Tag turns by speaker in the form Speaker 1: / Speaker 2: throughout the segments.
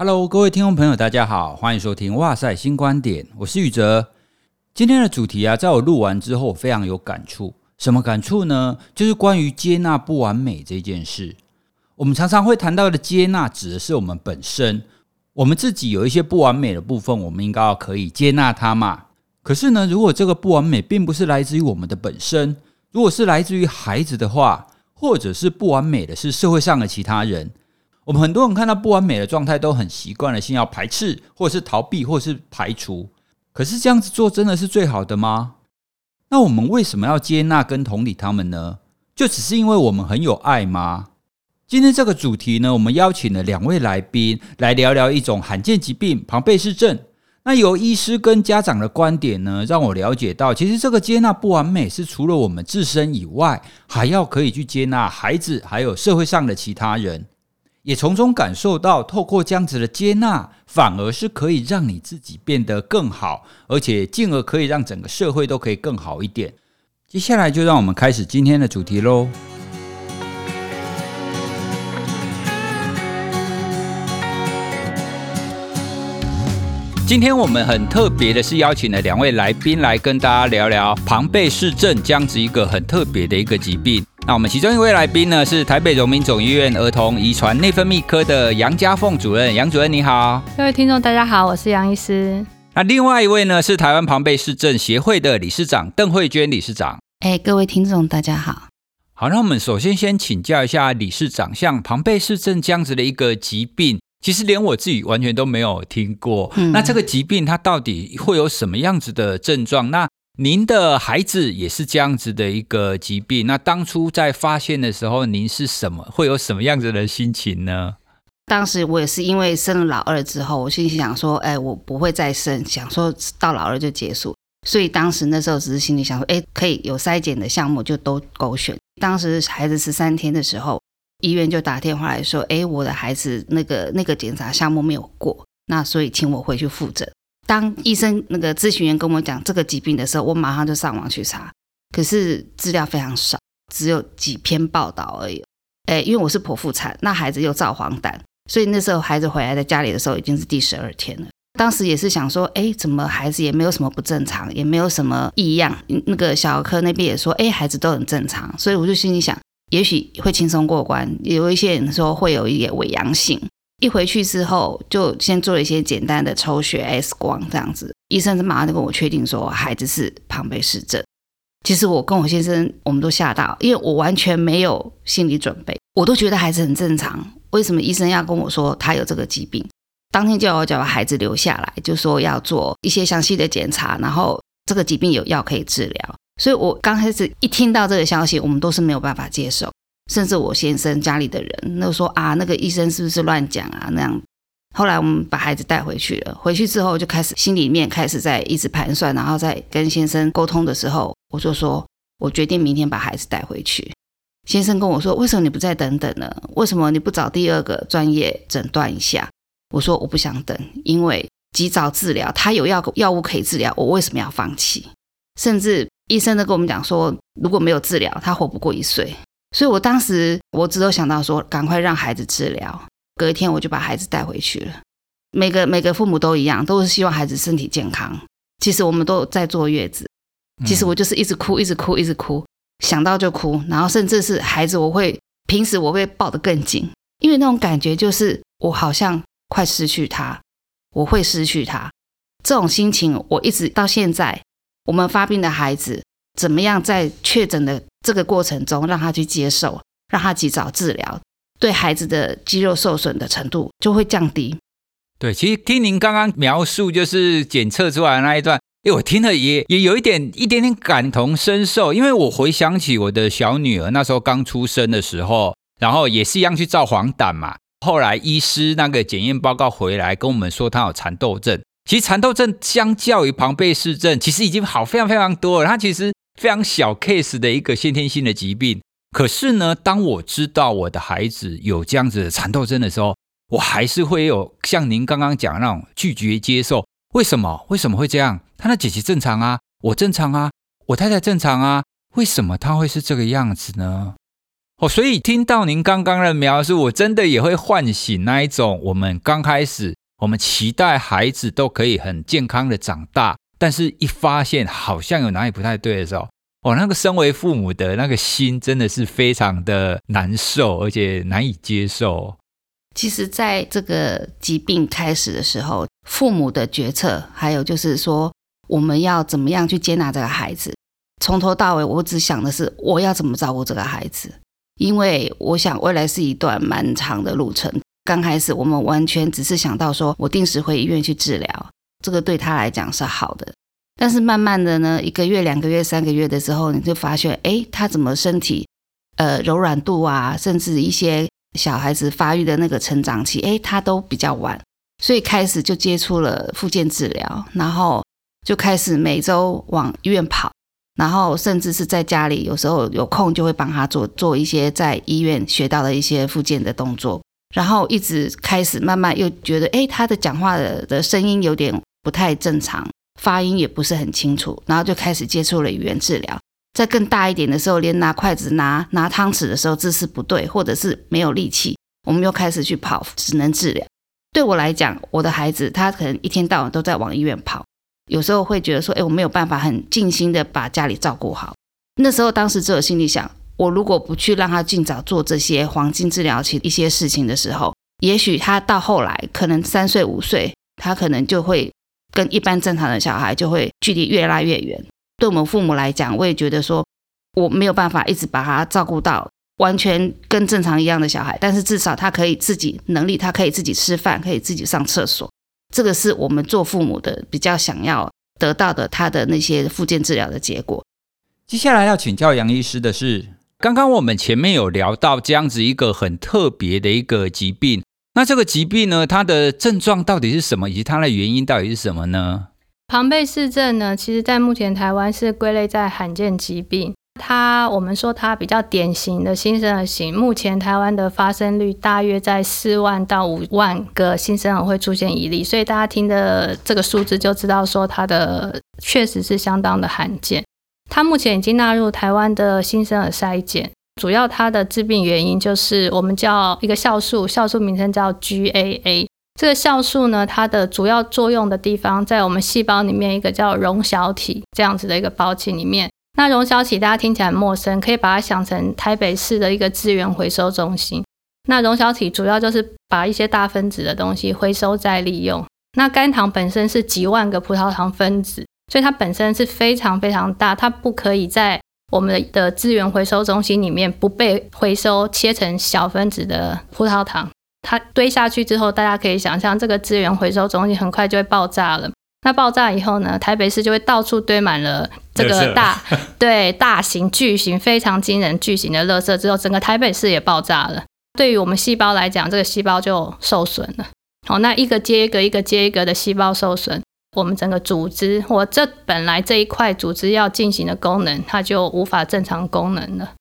Speaker 1: Hello，各位听众朋友，大家好，欢迎收听《哇塞新观点》，我是宇哲。今天的主题啊，在我录完之后非常有感触。什么感触呢？就是关于接纳不完美这件事。我们常常会谈到的接纳，指的是我们本身，我们自己有一些不完美的部分，我们应该要可以接纳它嘛。可是呢，如果这个不完美并不是来自于我们的本身，如果是来自于孩子的话，或者是不完美的是社会上的其他人。我们很多人看到不完美的状态，都很习惯了，先要排斥，或者是逃避，或者是排除。可是这样子做真的是最好的吗？那我们为什么要接纳跟同理他们呢？就只是因为我们很有爱吗？今天这个主题呢，我们邀请了两位来宾来聊聊一种罕见疾病——庞贝氏症。那由医师跟家长的观点呢，让我了解到，其实这个接纳不完美是除了我们自身以外，还要可以去接纳孩子，还有社会上的其他人。也从中感受到，透过这样子的接纳，反而是可以让你自己变得更好，而且进而可以让整个社会都可以更好一点。接下来就让我们开始今天的主题喽。今天我们很特别的是邀请了两位来宾来跟大家聊聊庞贝氏症这样子一个很特别的一个疾病。那我们其中一位来宾呢，是台北荣民总医院儿童遗传内分泌科的杨家凤主任。杨主任你好，
Speaker 2: 各位听众大家好，我是杨医师。
Speaker 1: 那另外一位呢，是台湾庞贝市政协会的理事长邓慧娟理事长。
Speaker 3: 哎，各位听众大家好。
Speaker 1: 好，那我们首先先请教一下理事长，像庞贝市政这样子的一个疾病，其实连我自己完全都没有听过。嗯，那这个疾病它到底会有什么样子的症状？那您的孩子也是这样子的一个疾病，那当初在发现的时候，您是什么，会有什么样子的心情呢？
Speaker 3: 当时我也是因为生了老二之后，我心里想说，哎，我不会再生，想说到老二就结束，所以当时那时候只是心里想说，哎，可以有筛检的项目就都勾选。当时孩子十三天的时候，医院就打电话来说，哎，我的孩子那个那个检查项目没有过，那所以请我回去复诊。当医生那个咨询员跟我讲这个疾病的时候，我马上就上网去查，可是资料非常少，只有几篇报道而已。诶，因为我是剖腹产，那孩子又造黄疸，所以那时候孩子回来在家里的时候已经是第十二天了。当时也是想说，诶，怎么孩子也没有什么不正常，也没有什么异样。那个小儿科那边也说，诶，孩子都很正常，所以我就心里想，也许会轻松过关。有一些人说会有一点伪阳性。一回去之后，就先做了一些简单的抽血、X 光这样子。医生是马上就跟我确定说，孩子是庞贝氏症。其实我跟我先生，我们都吓到，因为我完全没有心理准备，我都觉得孩子很正常。为什么医生要跟我说他有这个疾病？当天叫我叫把孩子留下来，就说要做一些详细的检查，然后这个疾病有药可以治疗。所以我刚开始一听到这个消息，我们都是没有办法接受。甚至我先生家里的人，那说啊，那个医生是不是乱讲啊？那样，后来我们把孩子带回去了。回去之后就开始心里面开始在一直盘算，然后在跟先生沟通的时候，我就说，我决定明天把孩子带回去。先生跟我说，为什么你不再等等呢？为什么你不找第二个专业诊断一下？我说我不想等，因为及早治疗，他有药药物可以治疗，我为什么要放弃？甚至医生都跟我们讲说，如果没有治疗，他活不过一岁。所以，我当时我只有想到说，赶快让孩子治疗。隔一天，我就把孩子带回去了。每个每个父母都一样，都是希望孩子身体健康。其实我们都在坐月子，其实我就是一直哭，一直哭，一直哭，想到就哭。然后，甚至是孩子，我会平时我会抱得更紧，因为那种感觉就是我好像快失去他，我会失去他。这种心情，我一直到现在，我们发病的孩子。怎么样在确诊的这个过程中，让他去接受，让他及早治疗，对孩子的肌肉受损的程度就会降低。
Speaker 1: 对，其实听您刚刚描述，就是检测出来的那一段，哎，我听了也也有一点一点点感同身受，因为我回想起我的小女儿那时候刚出生的时候，然后也是一样去照黄疸嘛，后来医师那个检验报告回来跟我们说她有蚕豆症，其实蚕豆症相较于庞贝氏症，其实已经好非常非常多了，她其实。非常小 case 的一个先天性的疾病，可是呢，当我知道我的孩子有这样子的蚕豆症的时候，我还是会有像您刚刚讲那种拒绝接受。为什么？为什么会这样？他的姐姐正常啊，我正常啊，我太太正常啊，为什么他会是这个样子呢？哦，所以听到您刚刚的描述，我真的也会唤醒那一种我们刚开始我们期待孩子都可以很健康的长大，但是一发现好像有哪里不太对的时候，哦，那个身为父母的那个心真的是非常的难受，而且难以接受。
Speaker 3: 其实，在这个疾病开始的时候，父母的决策，还有就是说，我们要怎么样去接纳这个孩子，从头到尾，我只想的是我要怎么照顾这个孩子，因为我想未来是一段蛮长的路程。刚开始，我们完全只是想到说我定时回医院去治疗，这个对他来讲是好的。但是慢慢的呢，一个月、两个月、三个月的时候，你就发现，哎，他怎么身体，呃，柔软度啊，甚至一些。小孩子发育的那个成长期，诶，他都比较晚，所以开始就接触了复健治疗，然后就开始每周往医院跑，然后甚至是在家里，有时候有空就会帮他做做一些在医院学到的一些复健的动作，然后一直开始慢慢又觉得，诶，他的讲话的的声音有点不太正常，发音也不是很清楚，然后就开始接触了语言治疗。在更大一点的时候，连拿筷子、拿拿汤匙的时候姿势不对，或者是没有力气，我们又开始去跑只能治疗。对我来讲，我的孩子他可能一天到晚都在往医院跑，有时候会觉得说，哎，我没有办法很尽心的把家里照顾好。那时候，当时只有心里想，我如果不去让他尽早做这些黄金治疗期一些事情的时候，也许他到后来可能三岁五岁，他可能就会跟一般正常的小孩就会距离越拉越远。对我们父母来讲，我也觉得说我没有办法一直把他照顾到完全跟正常一样的小孩，但是至少他可以自己能力，他可以自己吃饭，可以自己上厕所。这个是我们做父母的比较想要得到的，他的那些复健治疗的结果。
Speaker 1: 接下来要请教杨医师的是，刚刚我们前面有聊到这样子一个很特别的一个疾病，那这个疾病呢，它的症状到底是什么，以及它的原因到底是什么呢？
Speaker 2: 庞贝氏症呢，其实在目前台湾是归类在罕见疾病。它我们说它比较典型的新生儿型，目前台湾的发生率大约在四万到五万个新生儿会出现一例，所以大家听的这个数字就知道说它的确实是相当的罕见。它目前已经纳入台湾的新生儿筛检，主要它的致病原因就是我们叫一个酵素，酵素名称叫 GAA。这个酵素呢，它的主要作用的地方在我们细胞里面一个叫溶小体这样子的一个包器里面。那溶小体大家听起来很陌生，可以把它想成台北市的一个资源回收中心。那溶小体主要就是把一些大分子的东西回收再利用。那肝糖本身是几万个葡萄糖分子，所以它本身是非常非常大，它不可以在我们的资源回收中心里面不被回收切成小分子的葡萄糖。它堆下去之后，大家可以想象，这个资源回收中心很快就会爆炸了。那爆炸以后呢，台北市就会到处堆满了这个大对大型巨型非常惊人巨型的垃圾，之后整个台北市也爆炸了。对于我们细胞来讲，这个细胞就受损了。好，那一个接一个，一个接一个的细胞受损，我们整个组织我这本来这一块组织要进行的功能，它就无法正常功能了。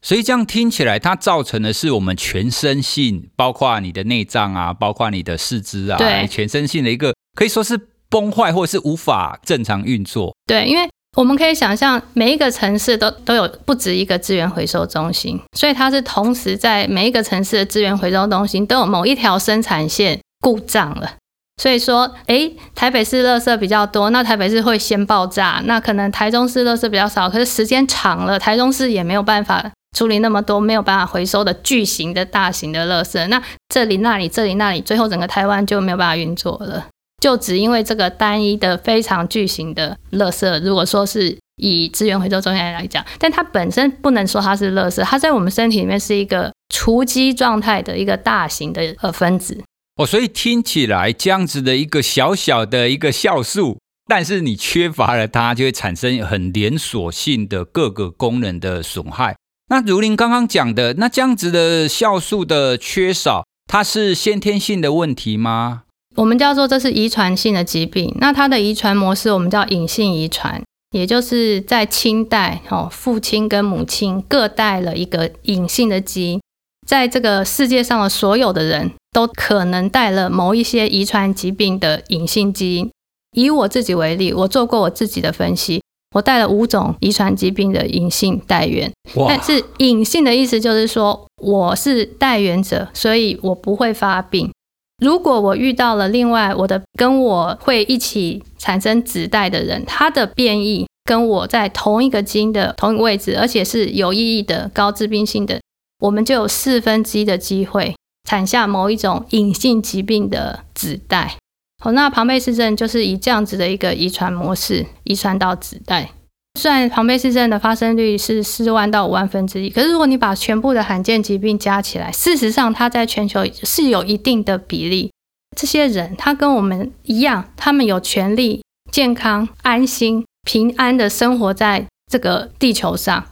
Speaker 1: 所以这样听起来，它造成的是我们全身性，包括你的内脏啊，包括你的四肢啊，
Speaker 2: 对，
Speaker 1: 全身性的一个可以说是崩坏，或者是无法正常运作。
Speaker 2: 对，因为我们可以想象，每一个城市都都有不止一个资源回收中心，所以它是同时在每一个城市的资源回收中心都有某一条生产线故障了。所以说，诶，台北市垃圾比较多，那台北市会先爆炸，那可能台中市垃圾比较少，可是时间长了，台中市也没有办法。处理那么多没有办法回收的巨型的大型的垃圾，那这里那里这里那里，最后整个台湾就没有办法运作了。就只因为这个单一的非常巨型的垃圾，如果说是以资源回收中心来讲，但它本身不能说它是垃圾，它在我们身体里面是一个储积状态的一个大型的呃分子。
Speaker 1: 哦，所以听起来这样子的一个小小的一个酵素，但是你缺乏了它，就会产生很连锁性的各个功能的损害。那如您刚刚讲的，那这样子的酵素的缺少，它是先天性的问题吗？
Speaker 2: 我们叫做这是遗传性的疾病。那它的遗传模式我们叫隐性遗传，也就是在亲代哦，父亲跟母亲各带了一个隐性的基因，在这个世界上的所有的人都可能带了某一些遗传疾病的隐性基因。以我自己为例，我做过我自己的分析。我带了五种遗传疾病的隐性带源。
Speaker 1: 哇
Speaker 2: 但是隐性的意思就是说，我是带源者，所以我不会发病。如果我遇到了另外我的跟我会一起产生子代的人，他的变异跟我在同一个基因的同一个位置，而且是有意义的高致病性的，我们就有四分之一的机会产下某一种隐性疾病的子代。好，那庞贝氏症就是以这样子的一个遗传模式遗传到子代。虽然庞贝氏症的发生率是四万到五万分之一，可是如果你把全部的罕见疾病加起来，事实上它在全球是有一定的比例。这些人他跟我们一样，他们有权利健康、安心、平安的生活在这个地球上。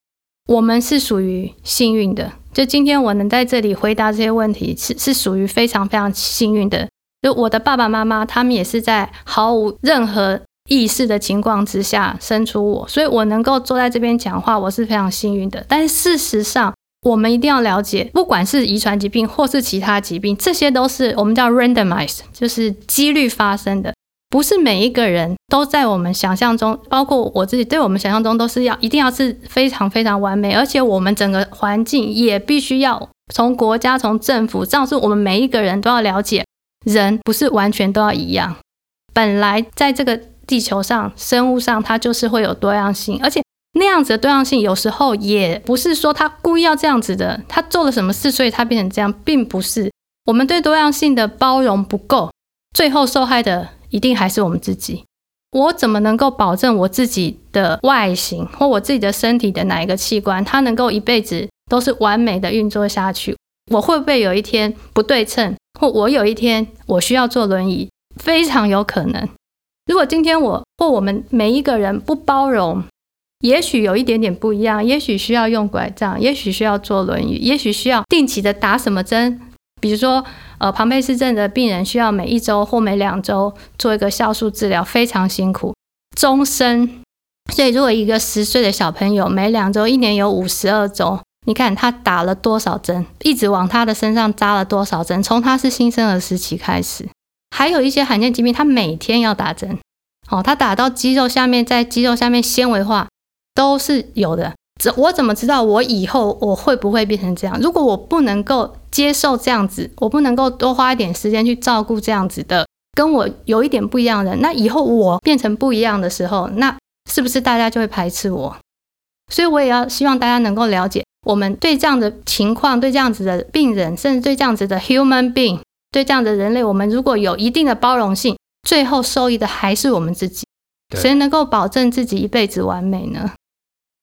Speaker 2: 我们是属于幸运的，就今天我能在这里回答这些问题，是是属于非常非常幸运的。就我的爸爸妈妈，他们也是在毫无任何意识的情况之下生出我，所以我能够坐在这边讲话，我是非常幸运的。但事实上，我们一定要了解，不管是遗传疾病或是其他疾病，这些都是我们叫 randomized，就是几率发生的，不是每一个人都在我们想象中，包括我自己，对我们想象中都是要一定要是非常非常完美，而且我们整个环境也必须要从国家、从政府，这样是我们每一个人都要了解。人不是完全都要一样，本来在这个地球上，生物上它就是会有多样性，而且那样子的多样性有时候也不是说他故意要这样子的，他做了什么事，所以他变成这样，并不是。我们对多样性的包容不够，最后受害的一定还是我们自己。我怎么能够保证我自己的外形或我自己的身体的哪一个器官，它能够一辈子都是完美的运作下去？我会不会有一天不对称？或我有一天我需要坐轮椅，非常有可能。如果今天我或我们每一个人不包容，也许有一点点不一样，也许需要用拐杖，也许需要坐轮椅，也许需要定期的打什么针。比如说，呃，庞贝氏症的病人需要每一周或每两周做一个酵素治疗，非常辛苦，终身。所以，如果一个十岁的小朋友每两周，一年有五十二周。你看他打了多少针，一直往他的身上扎了多少针，从他是新生儿时期开始，还有一些罕见疾病，他每天要打针，哦，他打到肌肉下面，在肌肉下面纤维化都是有的。这我怎么知道我以后我会不会变成这样？如果我不能够接受这样子，我不能够多花一点时间去照顾这样子的跟我有一点不一样的人，那以后我变成不一样的时候，那是不是大家就会排斥我？所以我也要希望大家能够了解。我们对这样的情况，对这样子的病人，甚至对这样子的 human being，对这样的人类，我们如果有一定的包容性，最后受益的还是我们自己。谁能够保证自己一辈子完美呢？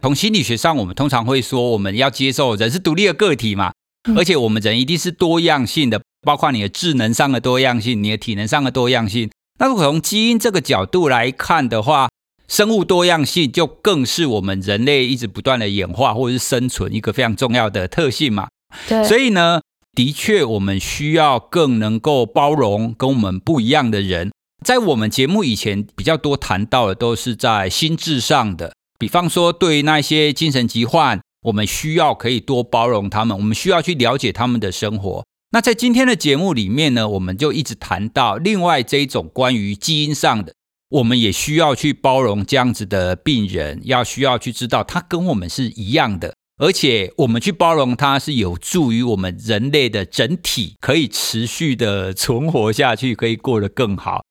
Speaker 1: 从心理学上，我们通常会说，我们要接受人是独立的个体嘛，而且我们人一定是多样性的，包括你的智能上的多样性，你的体能上的多样性。那如果从基因这个角度来看的话，生物多样性就更是我们人类一直不断的演化或者是生存一个非常重要的特性嘛。
Speaker 2: 对，
Speaker 1: 所以呢，的确我们需要更能够包容跟我们不一样的人。在我们节目以前比较多谈到的都是在心智上的，比方说对于那些精神疾患，我们需要可以多包容他们，我们需要去了解他们的生活。那在今天的节目里面呢，我们就一直谈到另外这一种关于基因上的。我们也需要去包容这样子的病人，要需要去知道他跟我们是一样的，而且我们去包容他是有助于我们人类的整体可以持续的存活下去，可以过得更好。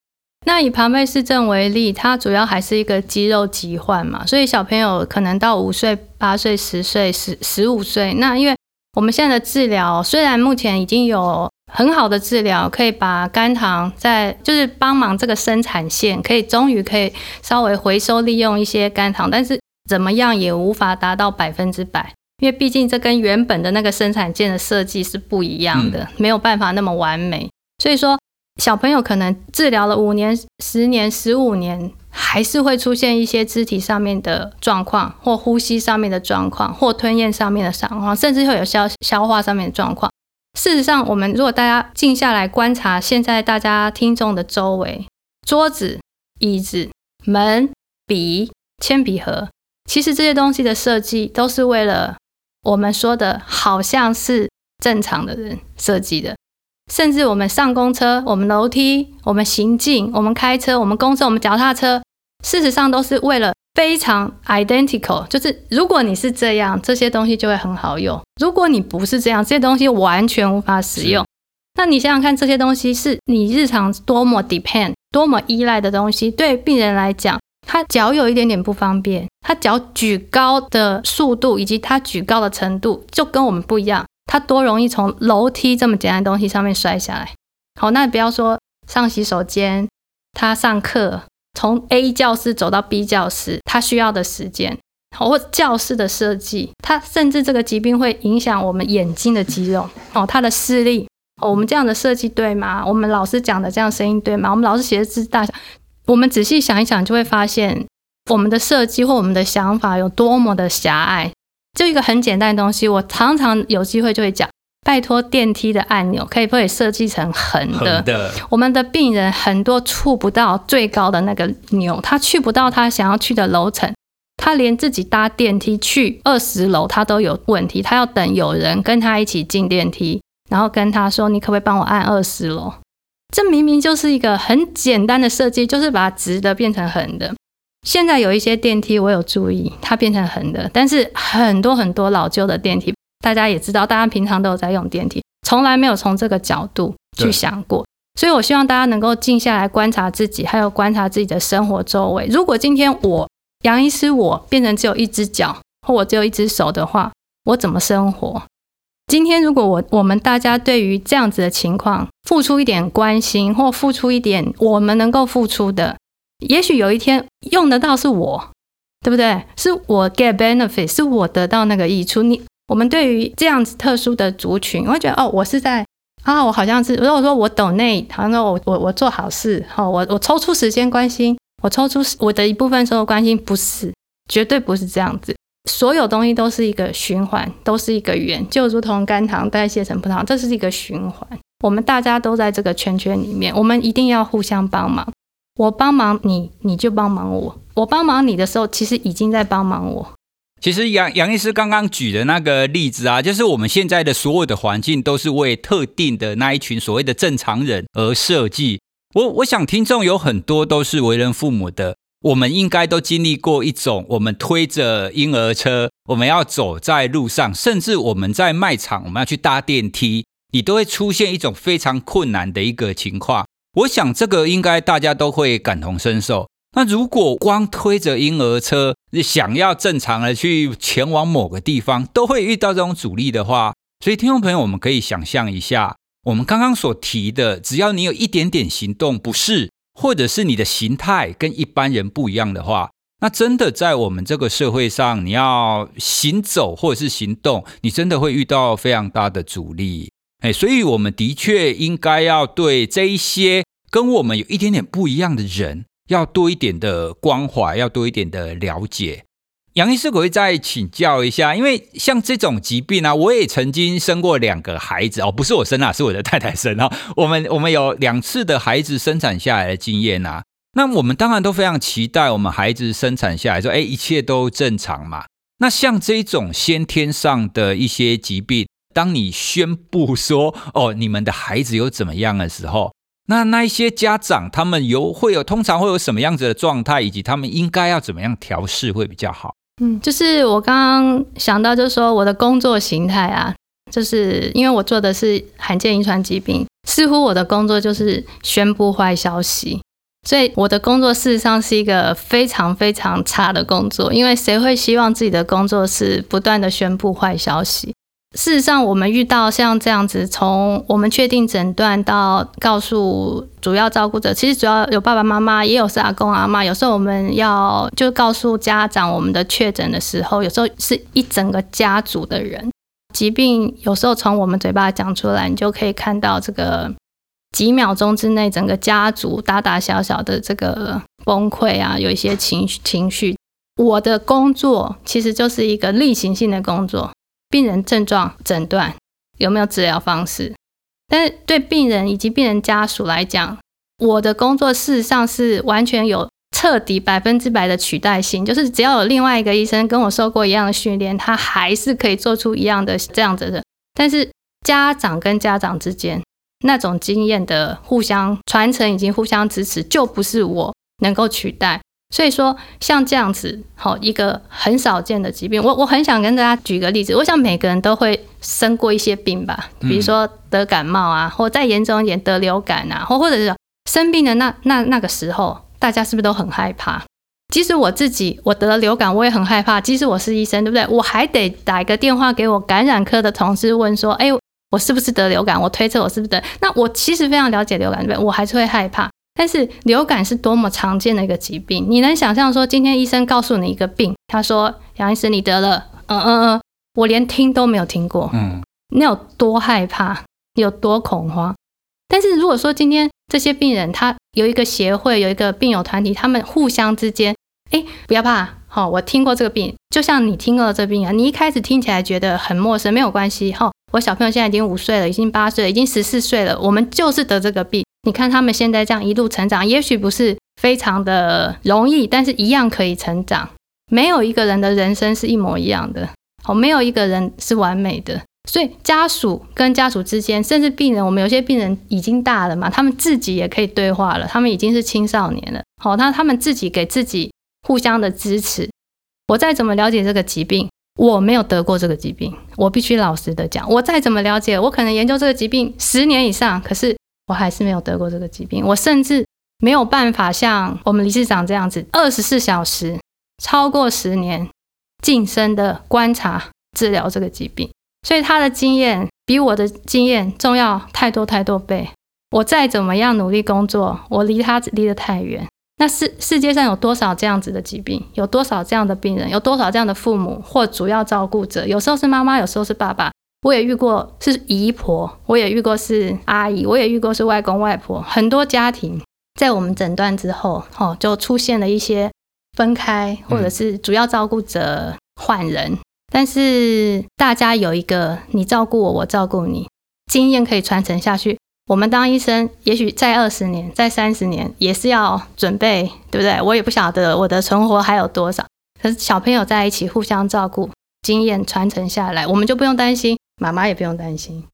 Speaker 2: 那以庞贝氏症为例，它主要还是一个肌肉疾患嘛，所以小朋友可能到五岁、八岁、十岁、十十五岁，那因为我们现在的治疗虽然目前已经有。很好的治疗可以把肝糖在，就是帮忙这个生产线，可以终于可以稍微回收利用一些肝糖，但是怎么样也无法达到百分之百，因为毕竟这跟原本的那个生产线的设计是不一样的，没有办法那么完美。所以说，小朋友可能治疗了五年、十年、十五年，还是会出现一些肢体上面的状况，或呼吸上面的状况，或吞咽上面的状况，甚至会有消消化上面的状况。事实上，我们如果大家静下来观察，现在大家听众的周围，桌子、椅子、门、笔、铅笔盒，其实这些东西的设计都是为了我们说的好像是正常的人设计的。甚至我们上公车、我们楼梯、我们行进、我们开车、我们公车、我们脚踏车，事实上都是为了非常 identical，就是如果你是这样，这些东西就会很好用；如果你不是这样，这些东西完全无法使用。那你想想看，这些东西是你日常多么 depend、多么依赖的东西，对病人来讲，他脚有一点点不方便，他脚举高的速度以及他举高的程度就跟我们不一样，他多容易从楼梯这么简单的东西上面摔下来。好，那不要说上洗手间，他上课从 A 教室走到 B 教室，他需要的时间，或教室的设计，他甚至这个疾病会影响我们眼睛的肌肉，哦，他的视力哦。我们这样的设计对吗？我们老师讲的这样声音对吗？我们老师写的字大小，我们仔细想一想，就会发现我们的设计或我们的想法有多么的狭隘。就一个很简单的东西，我常常有机会就会讲，拜托电梯的按钮可以不可以设计成横的？横的。我们的病人很多触不到最高的那个钮，他去不到他想要去的楼层，他连自己搭电梯去二十楼他都有问题，他要等有人跟他一起进电梯。然后跟他说：“你可不可以帮我按二十楼？”这明明就是一个很简单的设计，就是把直的变成横的。现在有一些电梯，我有注意，它变成横的。但是很多很多老旧的电梯，大家也知道，大家平常都有在用电梯，从来没有从这个角度去想过。所以我希望大家能够静下来观察自己，还有观察自己的生活周围。如果今天我杨医师我变成只有一只脚，或我只有一只手的话，我怎么生活？今天，如果我我们大家对于这样子的情况付出一点关心，或付出一点我们能够付出的，也许有一天用得到是我，对不对？是我 get benefit，是我得到那个益处。你我们对于这样子特殊的族群，我会觉得哦，我是在啊，我好像是如果说我懂内好像说我我我做好事，好，我我抽出时间关心，我抽出我的一部分时候关心，不是，绝对不是这样子。所有东西都是一个循环，都是一个圆，就如同肝糖代谢成葡萄糖，这是一个循环。我们大家都在这个圈圈里面，我们一定要互相帮忙。我帮忙你，你就帮忙我。我帮忙你的时候，其实已经在帮忙我。
Speaker 1: 其实杨杨医师刚刚举的那个例子啊，就是我们现在的所有的环境都是为特定的那一群所谓的正常人而设计。我我想听众有很多都是为人父母的。我们应该都经历过一种，我们推着婴儿车，我们要走在路上，甚至我们在卖场，我们要去搭电梯，你都会出现一种非常困难的一个情况。我想这个应该大家都会感同身受。那如果光推着婴儿车，想要正常的去前往某个地方，都会遇到这种阻力的话，所以听众朋友，我们可以想象一下，我们刚刚所提的，只要你有一点点行动，不适。或者是你的形态跟一般人不一样的话，那真的在我们这个社会上，你要行走或者是行动，你真的会遇到非常大的阻力。哎，所以我们的确应该要对这一些跟我们有一点点不一样的人，要多一点的关怀，要多一点的了解。杨医师，可以再请教一下，因为像这种疾病啊，我也曾经生过两个孩子哦，不是我生啊，是我的太太生啊。我们我们有两次的孩子生产下来的经验啊，那我们当然都非常期待我们孩子生产下来说，哎，一切都正常嘛。那像这种先天上的一些疾病，当你宣布说哦，你们的孩子有怎么样的时候，那那一些家长他们有会有通常会有什么样子的状态，以及他们应该要怎么样调试会比较好？
Speaker 2: 嗯，就是我刚刚想到，就是说我的工作形态啊，就是因为我做的是罕见遗传疾病，似乎我的工作就是宣布坏消息，所以我的工作事实上是一个非常非常差的工作，因为谁会希望自己的工作是不断的宣布坏消息？事实上，我们遇到像这样子，从我们确定诊断到告诉主要照顾者，其实主要有爸爸妈妈，也有是阿公阿妈。有时候我们要就告诉家长我们的确诊的时候，有时候是一整个家族的人。疾病有时候从我们嘴巴讲出来，你就可以看到这个几秒钟之内，整个家族大大小小的这个崩溃啊，有一些情绪情绪。我的工作其实就是一个例行性的工作。病人症状诊断有没有治疗方式？但是对病人以及病人家属来讲，我的工作事实上是完全有彻底百分之百的取代性，就是只要有另外一个医生跟我受过一样的训练，他还是可以做出一样的这样子的。但是家长跟家长之间那种经验的互相传承以及互相支持，就不是我能够取代。所以说，像这样子，好一个很少见的疾病，我我很想跟大家举个例子。我想每个人都会生过一些病吧，比如说得感冒啊，或再严重一点得流感啊，或或者是生病的那那那个时候，大家是不是都很害怕？即使我自己我得了流感，我也很害怕。即使我是医生，对不对？我还得打一个电话给我感染科的同事问说：“哎，我是不是得流感？我推测我是不是得？”那我其实非常了解流感，对不对？我还是会害怕。但是流感是多么常见的一个疾病，你能想象说今天医生告诉你一个病，他说杨医生你得了，嗯嗯嗯，我连听都没有听过，嗯，你有多害怕，有多恐慌？但是如果说今天这些病人他有一个协会，有一个病友团体，他们互相之间，哎，不要怕，好，我听过这个病，就像你听过这个病啊，你一开始听起来觉得很陌生，没有关系，哈，我小朋友现在已经五岁了，已经八岁了，已经十四岁了，我们就是得这个病。你看他们现在这样一路成长，也许不是非常的容易，但是一样可以成长。没有一个人的人生是一模一样的，好，没有一个人是完美的。所以家属跟家属之间，甚至病人，我们有些病人已经大了嘛，他们自己也可以对话了，他们已经是青少年了。好，那他们自己给自己互相的支持。我再怎么了解这个疾病，我没有得过这个疾病，我必须老实的讲，我再怎么了解，我可能研究这个疾病十年以上，可是。我还是没有得过这个疾病，我甚至没有办法像我们理事长这样子，二十四小时超过十年近身的观察治疗这个疾病，所以他的经验比我的经验重要太多太多倍。我再怎么样努力工作，我离他离得太远。那世世界上有多少这样子的疾病？有多少这样的病人？有多少这样的父母或主要照顾者？有时候是妈妈，有时候是爸爸。我也遇过是姨婆，我也遇过是阿姨，我也遇过是外公外婆。很多家庭在我们诊断之后，哦，就出现了一些分开，或者是主要照顾者换人。但是大家有一个你照顾我，我照顾你，经验可以传承下去。我们当医生，也许在二十年、在三十年，也是要准备，对不对？我也不晓得我的存活还有多少。可是小朋友在一起互相照顾，经验传承下来，我们就不用担心。妈妈也不用担心。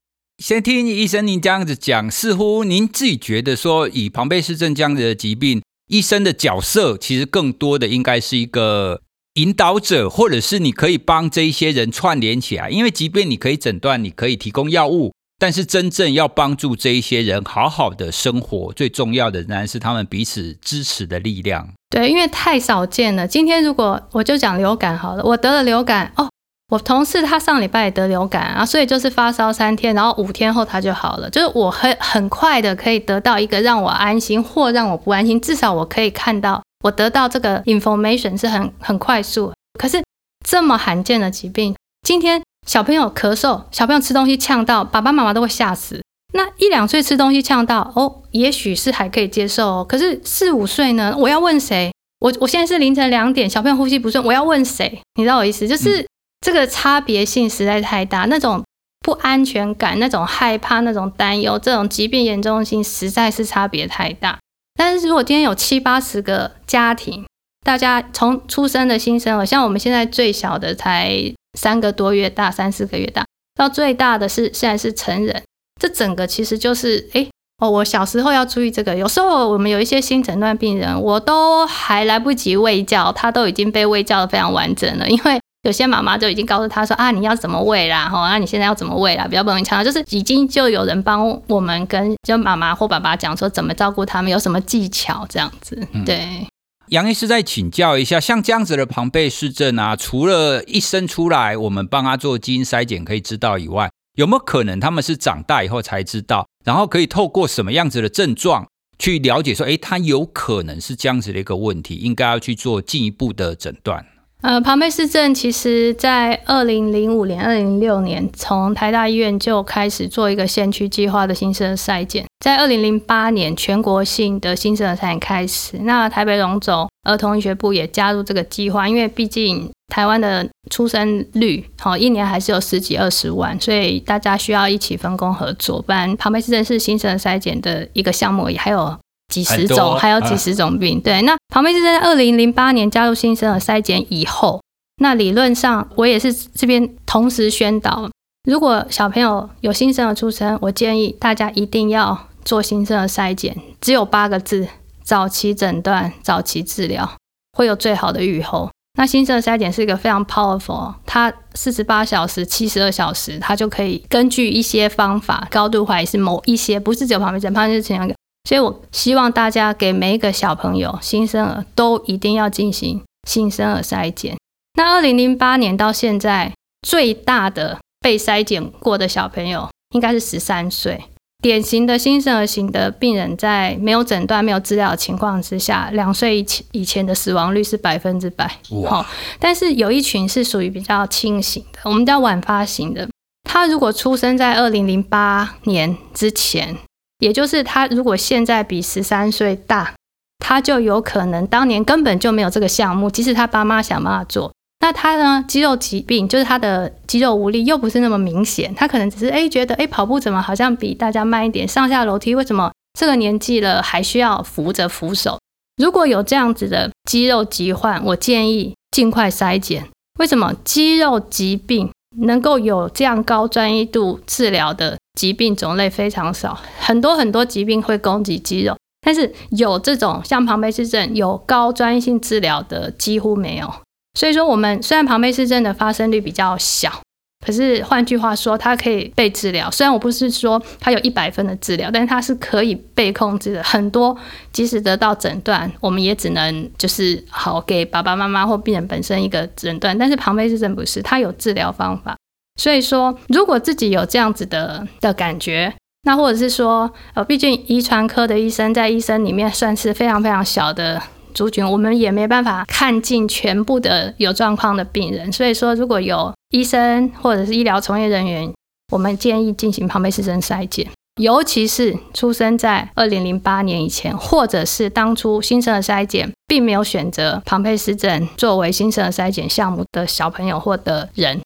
Speaker 1: 先听医生您这样子讲，似乎您自己觉得说，以庞贝氏症这样子的疾病，医生的角色其实更多的应该是一个引导者，或者是你可以帮这一些人串联起来。因为即便你可以诊断，你可以提供药物，但是真正要帮助这一些人好好的生活，最重要的仍然是他们彼此支持的力量。
Speaker 2: 对，因为太少见了。今天如果我就讲流感好了，我得了流感哦。我同事他上礼拜也得流感啊，所以就是发烧三天，然后五天后他就好了。就是我很很快的可以得到一个让我安心或让我不安心，至少我可以看到我得到这个 information 是很很快速。可是这么罕见的疾病，今天小朋友咳嗽，小朋友吃东西呛到，爸爸妈妈都会吓死。那一两岁吃东西呛到，哦，也许是还可以接受哦。可是四五岁呢？我要问谁？我我现在是凌晨两点，小朋友呼吸不顺，我要问谁？你知道我意思？就是。这个差别性实在太大，那种不安全感、那种害怕、那种担忧，这种疾病严重性实在是差别太大。但是如果今天有七八十个家庭，大家从出生的新生儿，像我们现在最小的才三个多月大、三四个月大，到最大的是现在是成人，这整个其实就是，哎，哦，我小时候要注意这个。有时候我们有一些新诊断病人，我都还来不及喂教，他都已经被喂教得非常完整了，因为。有些妈妈就已经告诉他说啊，你要怎么喂啦？哈，那你现在要怎么喂啦？比较不容易强调，就是已经就有人帮我们跟就妈妈或爸爸讲说怎么照顾他们，有什么技巧这样子。对，
Speaker 1: 杨医师再请教一下，像这样子的庞贝氏症啊，除了一生出来我们帮他做基因筛检可以知道以外，有没有可能他们是长大以后才知道？然后可以透过什么样子的症状去了解说，哎，他有可能是这样子的一个问题，应该要去做进一步的诊断。
Speaker 2: 呃，庞贝氏症其实在二零零五年、二零零六年，从台大医院就开始做一个先驱计划的新生儿筛检。在二零零八年，全国性的新生儿筛检开始，那台北荣总儿童医学部也加入这个计划，因为毕竟台湾的出生率，好一年还是有十几二十万，所以大家需要一起分工合作。不然，庞贝氏症是新生儿筛检的一个项目，也还有。几十种，还有几十种病。啊、对，那旁边是在二零零八年加入新生儿筛检以后，那理论上我也是这边同时宣导，如果小朋友有新生儿出生，我建议大家一定要做新生儿筛检，只有八个字：早期诊断，早期治疗。会有最好的预后。那新生儿筛检是一个非常 powerful，它四十八小时、七十二小时，它就可以根据一些方法，高度怀疑是某一些，不是只有旁边诊，旁边是前两个。所以我希望大家给每一个小朋友、新生儿都一定要进行新生儿筛检。那二零零八年到现在，最大的被筛检过的小朋友应该是十三岁。典型的新生儿型的病人，在没有诊断、没有治疗的情况之下，两岁以前以前的死亡率是百分之百。哇！但是有一群是属于比较轻型的，我们叫晚发型的。他如果出生在二零零八年之前，也就是他如果现在比十三岁大，他就有可能当年根本就没有这个项目，即使他爸妈想办法做。那他呢？肌肉疾病就是他的肌肉无力又不是那么明显，他可能只是哎觉得哎跑步怎么好像比大家慢一点，上下楼梯为什么这个年纪了还需要扶着扶手？如果有这样子的肌肉疾患，我建议尽快筛检。为什么肌肉疾病能够有这样高专业度治疗的疾病种类非常少，很多很多疾病会攻击肌肉，但是有这种像庞贝氏症有高专业性治疗的几乎没有。所以说，我们虽然庞贝氏症的发生率比较小，可是换句话说，它可以被治疗。虽然我不是说它有一百分的治疗，但是它是可以被控制的。很多即使得到诊断，我们也只能就是好给爸爸妈妈或病人本身一个诊断。但是庞贝氏症不是，它有治疗方法。所以说，如果自己有这样子的的感觉，那或者是说，呃，毕竟遗传科的医生在医生里面算是非常非常小的。族群，我们也没办法看尽全部的有状况的病人，所以说如果有医生或者是医疗从业人员，我们建议进行庞贝氏症筛检，尤其是出生在二零零八年以前，或者是当初新生儿筛检并没有选择庞贝氏症作为新生儿筛检项目的小朋友或的人。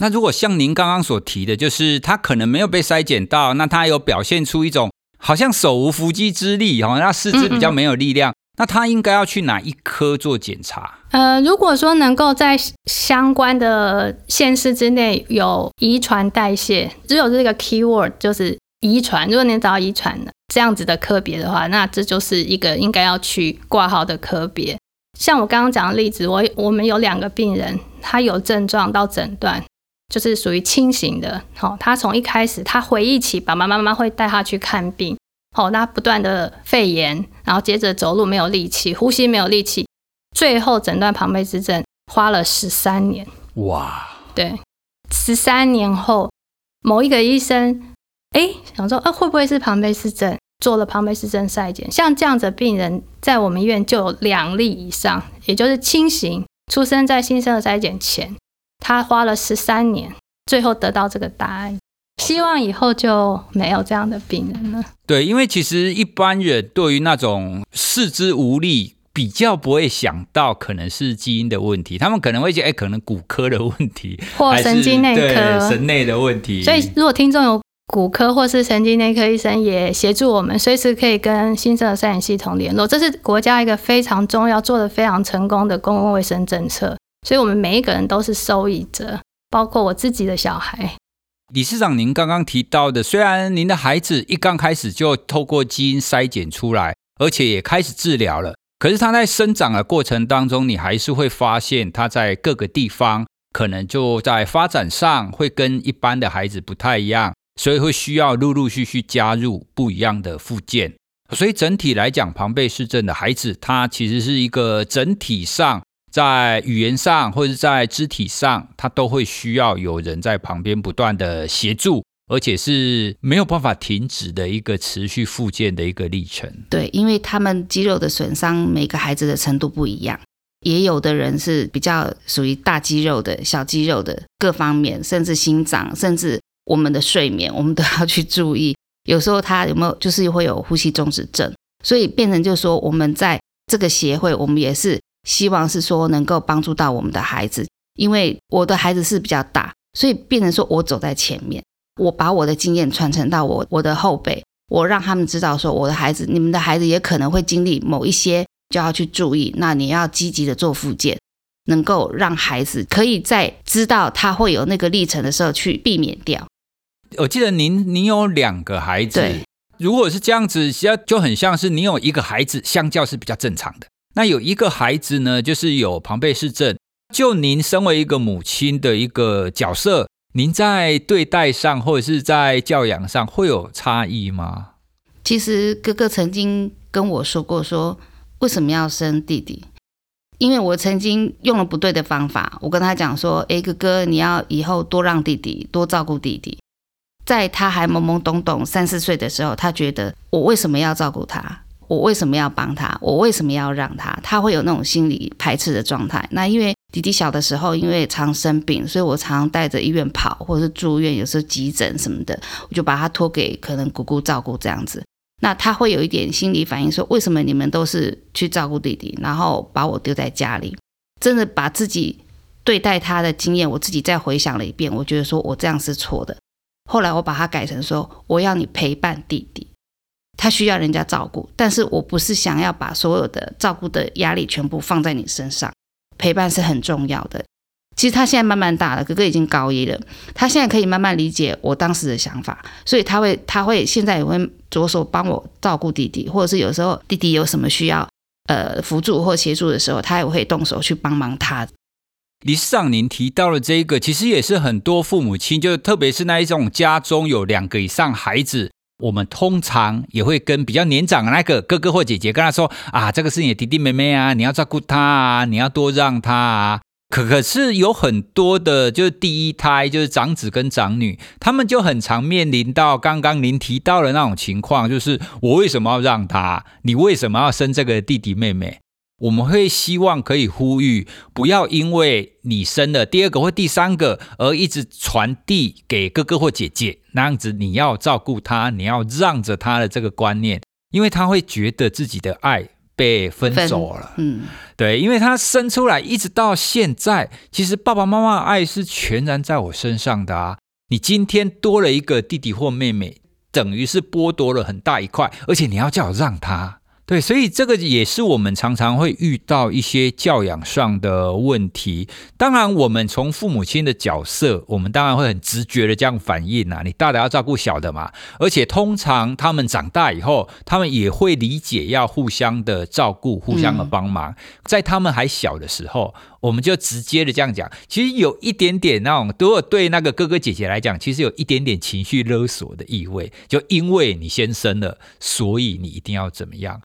Speaker 1: 那如果像您刚刚所提的，就是他可能没有被筛检到，那他有表现出一种好像手无缚鸡之力，好像四肢比较没有力量。那他应该要去哪一科做检查？
Speaker 2: 呃，如果说能够在相关的县市之内有遗传代谢，只有这个 keyword 就是遗传。如果你找到遗传的这样子的科别的话，那这就是一个应该要去挂号的科别。像我刚刚讲的例子，我我们有两个病人，他有症状到诊断，就是属于轻型的。好，他从一开始他回忆起，爸爸妈妈会带他去看病。哦，那不断的肺炎，然后接着走路没有力气，呼吸没有力气，最后诊断庞贝氏症花了十三年。哇，对，十三年后，某一个医生，哎，想说，啊，会不会是庞贝氏症？做了庞贝氏症筛检，像这样子的病人，在我们医院就有两例以上，也就是轻型，出生在新生儿筛检前，他花了十三年，最后得到这个答案。希望以后就没有这样的病人了。
Speaker 1: 对，因为其实一般人对于那种四肢无力，比较不会想到可能是基因的问题，他们可能会觉得，哎，可能骨科的问题，
Speaker 2: 或神经内科、
Speaker 1: 神内的问题。
Speaker 2: 所以，如果听众有骨科或是神经内科医生，也协助我们，随时可以跟新生儿筛检系统联络。这是国家一个非常重要、做得非常成功的公共卫生政策，所以我们每一个人都是受益者，包括我自己的小孩。
Speaker 1: 理事长，您刚刚提到的，虽然您的孩子一刚开始就透过基因筛检出来，而且也开始治疗了，可是他在生长的过程当中，你还是会发现他在各个地方可能就在发展上会跟一般的孩子不太一样，所以会需要陆陆续续加入不一样的附件。所以整体来讲，庞贝氏症的孩子，他其实是一个整体上。在语言上或者在肢体上，他都会需要有人在旁边不断的协助，而且是没有办法停止的一个持续复健的一个历程。
Speaker 3: 对，因为他们肌肉的损伤，每个孩子的程度不一样，也有的人是比较属于大肌肉的、小肌肉的各方面，甚至心脏，甚至我们的睡眠，我们都要去注意。有时候他有没有就是会有呼吸中止症，所以变成就是说，我们在这个协会，我们也是。希望是说能够帮助到我们的孩子，因为我的孩子是比较大，所以变成说我走在前面，我把我的经验传承到我我的后辈，我让他们知道说我的孩子，你们的孩子也可能会经历某一些，就要去注意。那你要积极的做复健，能够让孩子可以在知道他会有那个历程的时候去避免掉。
Speaker 1: 我记得您您有两个孩子，如果是这样子，其实就很像是你有一个孩子，相较是比较正常的。那有一个孩子呢，就是有庞贝氏症。就您身为一个母亲的一个角色，您在对待上或者是在教养上会有差异吗？
Speaker 3: 其实哥哥曾经跟我说过说，说为什么要生弟弟？因为我曾经用了不对的方法。我跟他讲说，诶，哥哥，你要以后多让弟弟，多照顾弟弟。在他还懵懵懂懂三四岁的时候，他觉得我为什么要照顾他？我为什么要帮他？我为什么要让他？他会有那种心理排斥的状态。那因为弟弟小的时候，因为常生病，所以我常带着医院跑，或者是住院，有时候急诊什么的，我就把他托给可能姑姑照顾这样子。那他会有一点心理反应，说为什么你们都是去照顾弟弟，然后把我丢在家里？真的把自己对待他的经验，我自己再回想了一遍，我觉得说我这样是错的。后来我把它改成说，我要你陪伴弟弟，他需要人家照顾，但是我不是想要把所有的照顾的压力全部放在你身上。陪伴是很重要的。其实他现在慢慢大了，哥哥已经高一了，他现在可以慢慢理解我当时的想法，所以他会，他会现在也会着手帮我照顾弟弟，或者是有时候弟弟有什么需要呃辅助或协助的时候，他也会动手去帮忙他。
Speaker 1: 理事长，您提到了这个，其实也是很多父母亲，就特别是那一种家中有两个以上孩子，我们通常也会跟比较年长的那个哥哥或姐姐跟他说啊，这个是你的弟弟妹妹啊，你要照顾他啊，你要多让他啊。可可是有很多的，就是第一胎，就是长子跟长女，他们就很常面临到刚刚您提到的那种情况，就是我为什么要让他？你为什么要生这个弟弟妹妹？我们会希望可以呼吁，不要因为你生了第二个或第三个，而一直传递给哥哥或姐姐，那样子你要照顾他，你要让着他的这个观念，因为他会觉得自己的爱。被分走了，嗯，对，因为他生出来一直到现在，其实爸爸妈妈的爱是全然在我身上的啊。你今天多了一个弟弟或妹妹，等于是剥夺了很大一块，而且你要叫我让他。对，所以这个也是我们常常会遇到一些教养上的问题。当然，我们从父母亲的角色，我们当然会很直觉的这样反应啊，你大的要照顾小的嘛。而且通常他们长大以后，他们也会理解要互相的照顾、互相的帮忙。在他们还小的时候，我们就直接的这样讲，其实有一点点那种，如果对那个哥哥姐姐来讲，其实有一点点情绪勒索的意味。就因为你先生了，所以你一定要怎么样。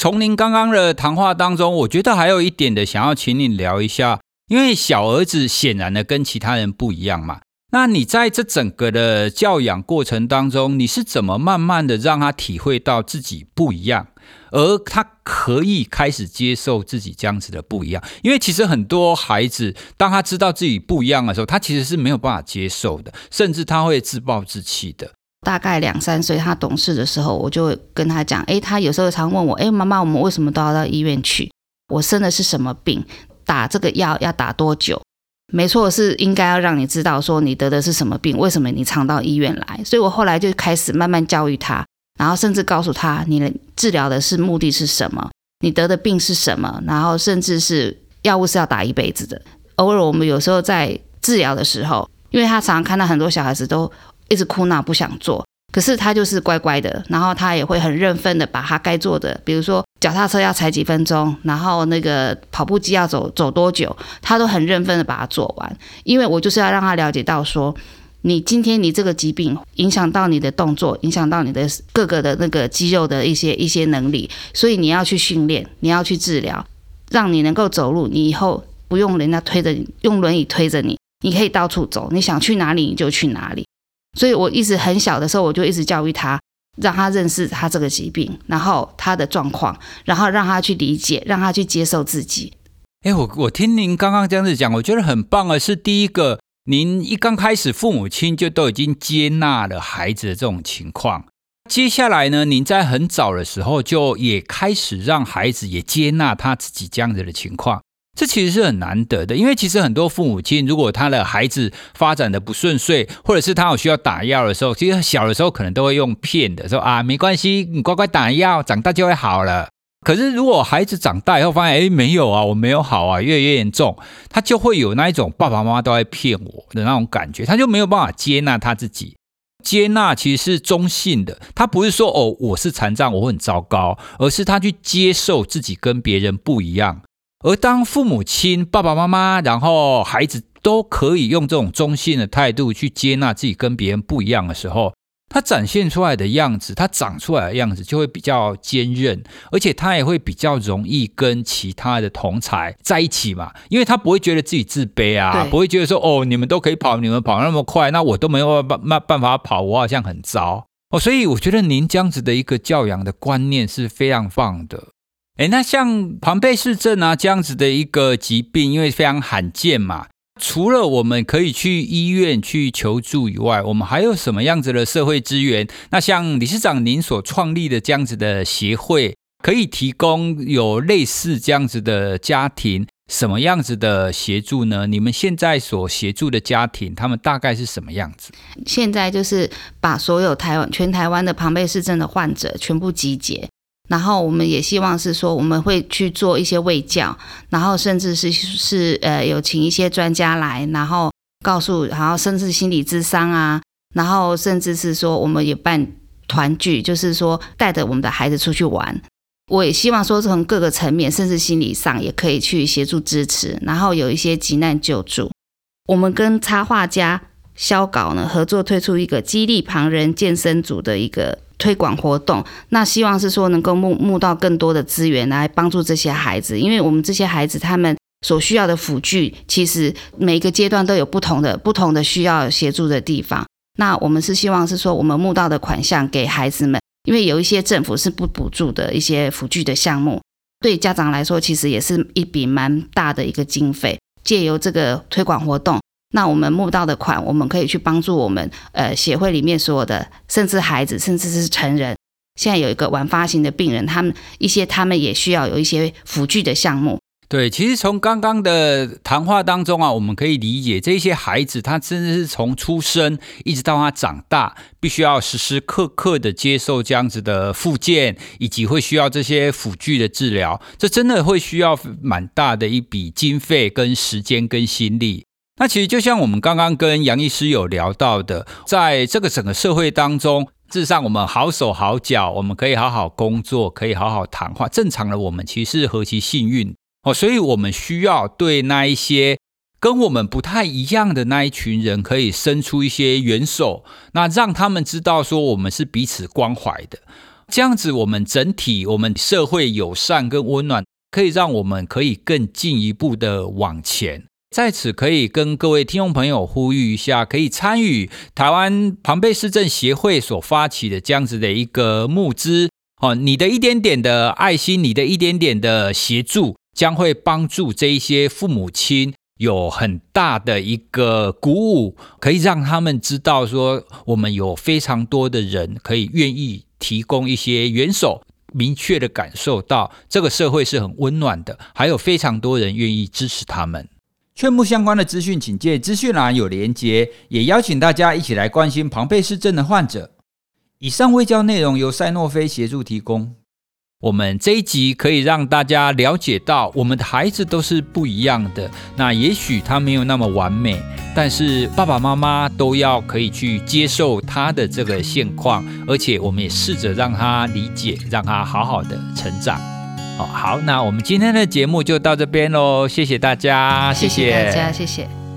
Speaker 1: 从您刚刚的谈话当中，我觉得还有一点的想要请你聊一下，因为小儿子显然的跟其他人不一样嘛。那你在这整个的教养过程当中，你是怎么慢慢的让他体会到自己不一样，而他可以开始接受自己这样子的不一样？因为其实很多孩子，当他知道自己不一样的时候，他其实是没有办法接受的，甚至他会自暴自弃的。
Speaker 3: 大概两三岁，他懂事的时候，我就会跟他讲：诶，他有时候常问我：诶，妈妈，我们为什么都要到医院去？我生的是什么病？打这个药要打多久？没错，是应该要让你知道说你得的是什么病，为什么你常到医院来？所以我后来就开始慢慢教育他，然后甚至告诉他，你的治疗的是目的是什么？你得的病是什么？然后甚至是药物是要打一辈子的。偶尔我们有时候在治疗的时候，因为他常常看到很多小孩子都。一直哭闹不想做，可是他就是乖乖的，然后他也会很认分的把他该做的，比如说脚踏车要踩几分钟，然后那个跑步机要走走多久，他都很认分的把它做完。因为我就是要让他了解到说，你今天你这个疾病影响到你的动作，影响到你的各个的那个肌肉的一些一些能力，所以你要去训练，你要去治疗，让你能够走路，你以后不用人家推着你，用轮椅推着你，你可以到处走，你想去哪里你就去哪里。所以，我一直很小的时候，我就一直教育他，让他认识他这个疾病，然后他的状况，然后让他去理解，让他去接受自己。
Speaker 1: 哎，我我听您刚刚这样子讲，我觉得很棒的是，第一个，您一刚开始，父母亲就都已经接纳了孩子的这种情况。接下来呢，您在很早的时候就也开始让孩子也接纳他自己这样子的情况。这其实是很难得的，因为其实很多父母亲，如果他的孩子发展的不顺遂，或者是他有需要打药的时候，其实小的时候可能都会用骗的，说啊没关系，你乖乖打药，长大就会好了。可是如果孩子长大以后发现，哎，没有啊，我没有好啊，越来越严重，他就会有那一种爸爸妈妈都在骗我的那种感觉，他就没有办法接纳他自己。接纳其实是中性的，他不是说哦，我是残障，我很糟糕，而是他去接受自己跟别人不一样。而当父母亲、爸爸妈妈，然后孩子都可以用这种中性的态度去接纳自己跟别人不一样的时候，他展现出来的样子，他长出来的样子就会比较坚韧，而且他也会比较容易跟其他的同才在一起嘛，因为他不会觉得自己自卑啊，不会觉得说哦，你们都可以跑，你们跑那么快，那我都没有办办办法跑，我好像很糟哦。所以我觉得您这样子的一个教养的观念是非常棒的。诶，那像庞贝氏症啊这样子的一个疾病，因为非常罕见嘛，除了我们可以去医院去求助以外，我们还有什么样子的社会资源？那像理事长您所创立的这样子的协会，可以提供有类似这样子的家庭什么样子的协助呢？你们现在所协助的家庭，他们大概是什么样子？
Speaker 3: 现在就是把所有台湾全台湾的庞贝氏症的患者全部集结。然后我们也希望是说，我们会去做一些卫教，然后甚至是是呃有请一些专家来，然后告诉，然后甚至心理咨商啊，然后甚至是说我们也办团聚，就是说带着我们的孩子出去玩。我也希望说从各个层面，甚至心理上也可以去协助支持，然后有一些急难救助。我们跟插画家萧稿呢合作推出一个激励旁人健身组的一个。推广活动，那希望是说能够募募到更多的资源来帮助这些孩子，因为我们这些孩子他们所需要的辅具，其实每一个阶段都有不同的不同的需要协助的地方。那我们是希望是说，我们募到的款项给孩子们，因为有一些政府是不补助的一些辅具的项目，对家长来说其实也是一笔蛮大的一个经费。借由这个推广活动。那我们募到的款，我们可以去帮助我们呃协会里面所有的，甚至孩子，甚至是成人。现在有一个晚发型的病人，他们一些他们也需要有一些辅具的项目。
Speaker 1: 对，其实从刚刚的谈话当中啊，我们可以理解这些孩子，他真的是从出生一直到他长大，必须要时时刻刻的接受这样子的复健，以及会需要这些辅具的治疗。这真的会需要蛮大的一笔经费、跟时间、跟心力。那其实就像我们刚刚跟杨医师有聊到的，在这个整个社会当中，事实上我们好手好脚，我们可以好好工作，可以好好谈话，正常的我们其实何其幸运哦！所以我们需要对那一些跟我们不太一样的那一群人，可以伸出一些援手，那让他们知道说我们是彼此关怀的，这样子我们整体我们社会友善跟温暖，可以让我们可以更进一步的往前。在此可以跟各位听众朋友呼吁一下，可以参与台湾庞贝市政协会所发起的这样子的一个募资哦，你的一点点的爱心，你的一点点的协助，将会帮助这一些父母亲有很大的一个鼓舞，可以让他们知道说，我们有非常多的人可以愿意提供一些援手，明确的感受到这个社会是很温暖的，还有非常多人愿意支持他们。劝募相关的资讯，请见资讯栏有连接。也邀请大家一起来关心庞贝氏症的患者。以上卫教内容由赛诺菲协助提供。我们这一集可以让大家了解到，我们的孩子都是不一样的。那也许他没有那么完美，但是爸爸妈妈都要可以去接受他的这个现况，而且我们也试着让他理解，让他好好的成长。好，那我们今天的节目就到这边喽，谢谢大家，
Speaker 3: 谢谢大家，谢谢。